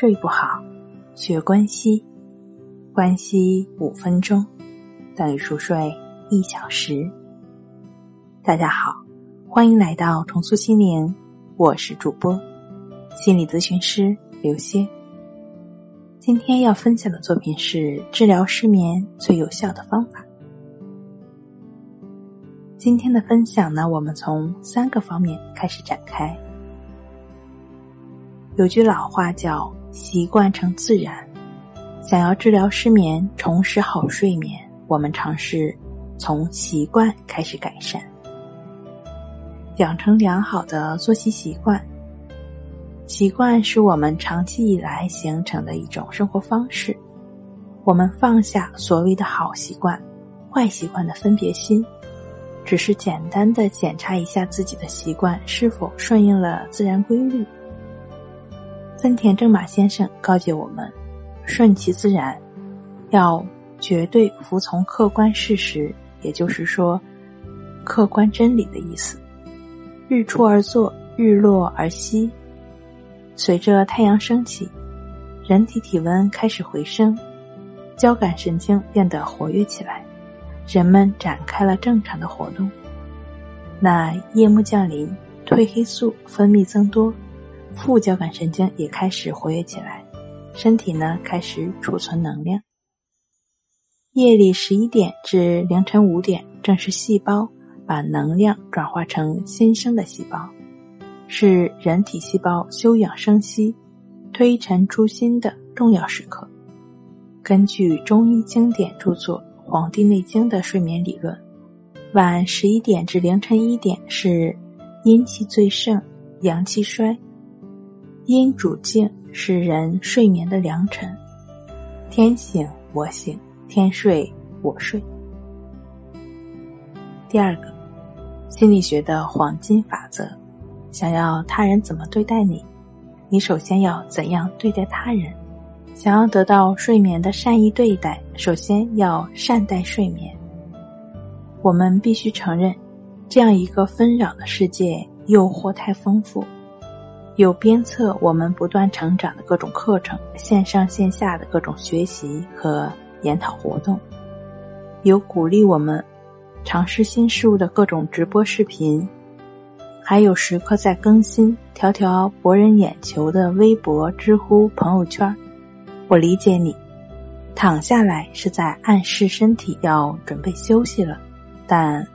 睡不好，学关西，关西五分钟等于熟睡一小时。大家好，欢迎来到重塑心灵，我是主播心理咨询师刘歇。今天要分享的作品是治疗失眠最有效的方法。今天的分享呢，我们从三个方面开始展开。有句老话叫“习惯成自然”，想要治疗失眠、重拾好睡眠，我们尝试从习惯开始改善，养成良好的作息习惯。习惯是我们长期以来形成的一种生活方式。我们放下所谓的好习惯、坏习惯的分别心，只是简单的检查一下自己的习惯是否顺应了自然规律。森田正马先生告诫我们：顺其自然，要绝对服从客观事实，也就是说，客观真理的意思。日出而作，日落而息。随着太阳升起，人体体温开始回升，交感神经变得活跃起来，人们展开了正常的活动。那夜幕降临，褪黑素分泌增多。副交感神经也开始活跃起来，身体呢开始储存能量。夜里十一点至凌晨五点，正是细胞把能量转化成新生的细胞，是人体细胞休养生息、推陈出新的重要时刻。根据中医经典著作《黄帝内经》的睡眠理论，晚十一点至凌晨一点是阴气最盛、阳气衰。阴主静，是人睡眠的良辰。天醒我醒，天睡我睡。第二个，心理学的黄金法则：想要他人怎么对待你，你首先要怎样对待他人。想要得到睡眠的善意对待，首先要善待睡眠。我们必须承认，这样一个纷扰的世界，诱惑太丰富。有鞭策我们不断成长的各种课程，线上线下的各种学习和研讨活动，有鼓励我们尝试新事物的各种直播视频，还有时刻在更新、条条博人眼球的微博、知乎、朋友圈。我理解你，躺下来是在暗示身体要准备休息了，但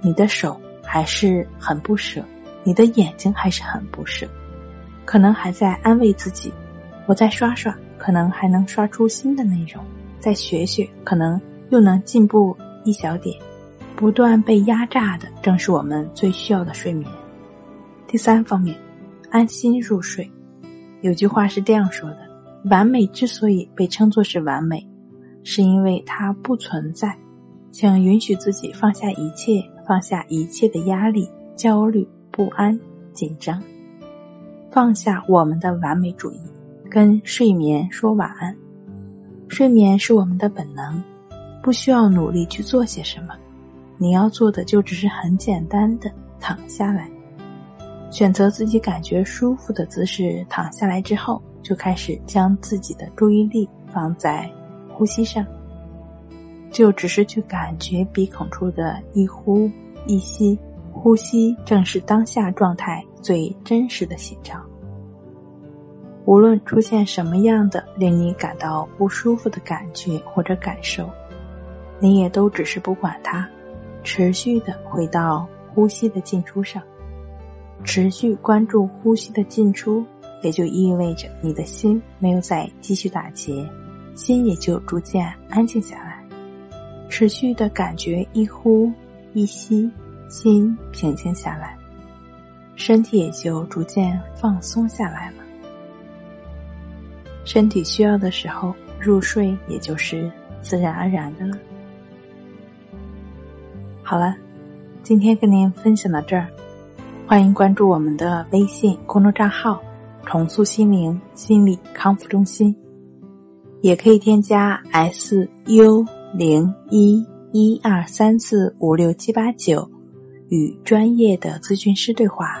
你的手还是很不舍，你的眼睛还是很不舍。可能还在安慰自己，我再刷刷，可能还能刷出新的内容；再学学，可能又能进步一小点。不断被压榨的，正是我们最需要的睡眠。第三方面，安心入睡。有句话是这样说的：完美之所以被称作是完美，是因为它不存在。请允许自己放下一切，放下一切的压力、焦虑、不安、紧张。放下我们的完美主义，跟睡眠说晚安。睡眠是我们的本能，不需要努力去做些什么。你要做的就只是很简单的躺下来，选择自己感觉舒服的姿势躺下来之后，就开始将自己的注意力放在呼吸上，就只是去感觉鼻孔处的一呼一吸。呼吸正是当下状态最真实的写照。无论出现什么样的令你感到不舒服的感觉或者感受，你也都只是不管它，持续的回到呼吸的进出上，持续关注呼吸的进出，也就意味着你的心没有再继续打结，心也就逐渐安静下来，持续的感觉一呼一吸。心平静下来，身体也就逐渐放松下来了。身体需要的时候入睡，也就是自然而然的了。好了，今天跟您分享到这儿，欢迎关注我们的微信公众账号“重塑心灵心理康复中心”，也可以添加 “s u 零一一二三四五六七八九”。与专业的咨询师对话，